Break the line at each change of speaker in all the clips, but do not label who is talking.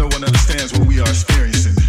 no one understands what we are experiencing.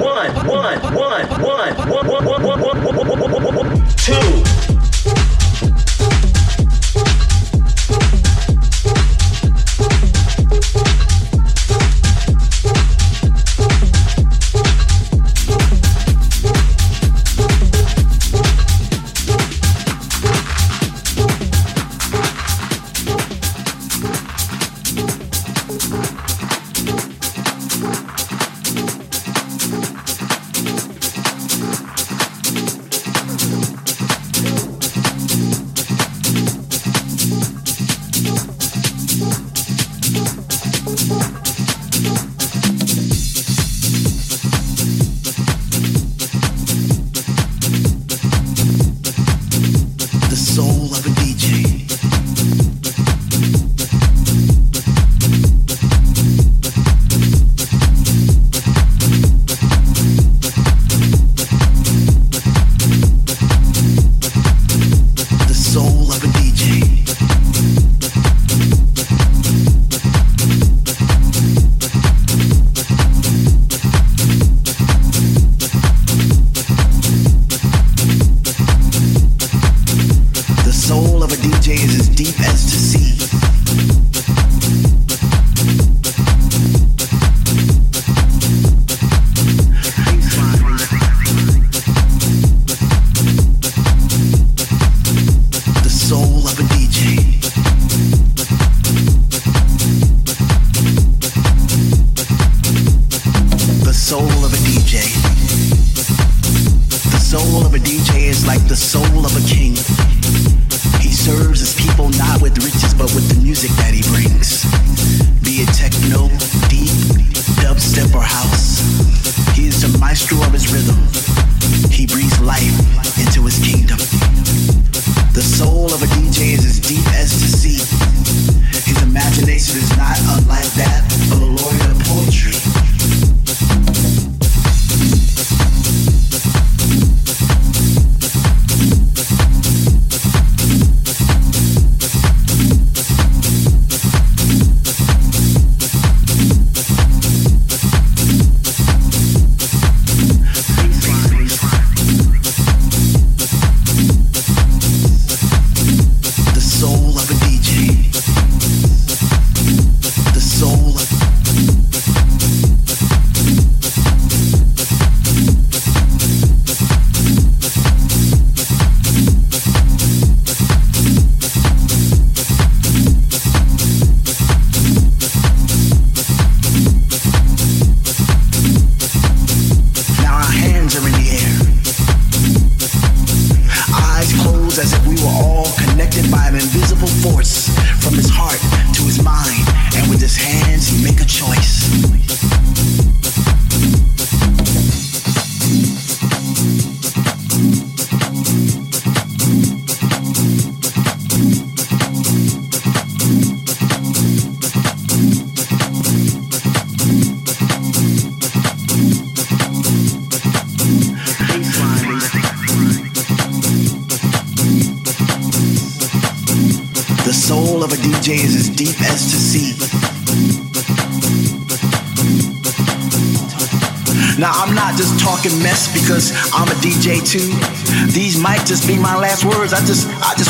one, one, one, one, one, one, one, one, one, one, one, one, two.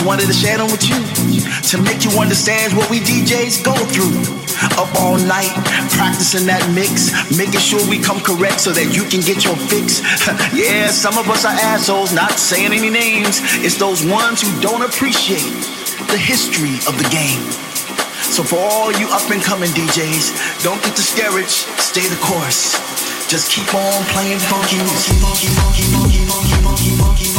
wanted to share them with you to make you understand what we DJs go through. Up all night, practicing that mix, making sure we come correct so that you can get your fix. yeah, some of us are assholes, not saying any names. It's those ones who don't appreciate the history of the game. So for all you up and coming DJs, don't get discouraged, stay the course. Just keep on playing funky. funky, funky, funky, funky, funky, funky, funky.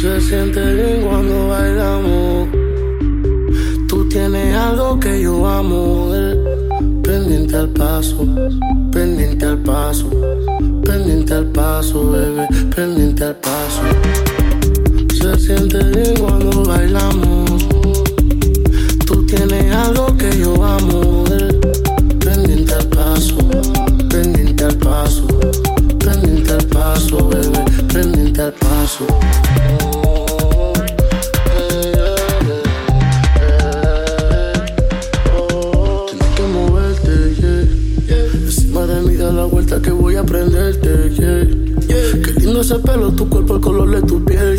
Se siente bien cuando bailamos. Tú tienes algo que yo amo. Pendiente al paso, pendiente al paso, pendiente al paso, bebé, pendiente al paso. Se siente bien cuando bailamos que yo amo él. Pendiente al paso, pendiente al paso, pendiente al paso, bebé, pendiente al paso. Tienes que moverte, Encima de mí da la vuelta que voy a prenderte, yeah. Qué lindo ese pelo, tu cuerpo, el color de tu piel.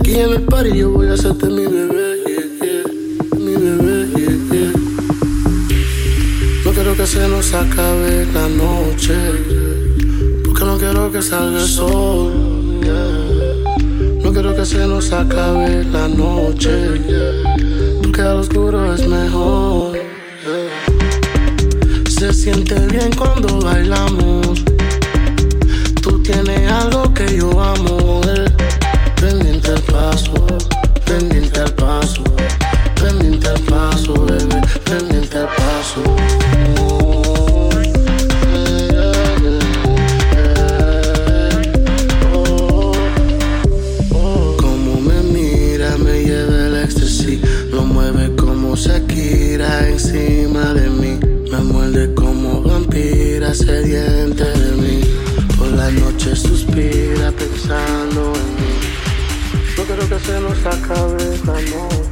Aquí en el party yo voy a hacerte mi bebé. se nos acabe la noche. Porque no quiero que salga el sol. No quiero que se nos acabe la noche. Porque al oscuro es mejor. Se siente bien cuando bailamos. Tú tienes algo que yo amo. Pendiente al paso, pendiente al paso, pendiente al paso, bebé, pendiente al paso. Por la noche suspira pensando en mí. No quiero que se nos acabe la noche.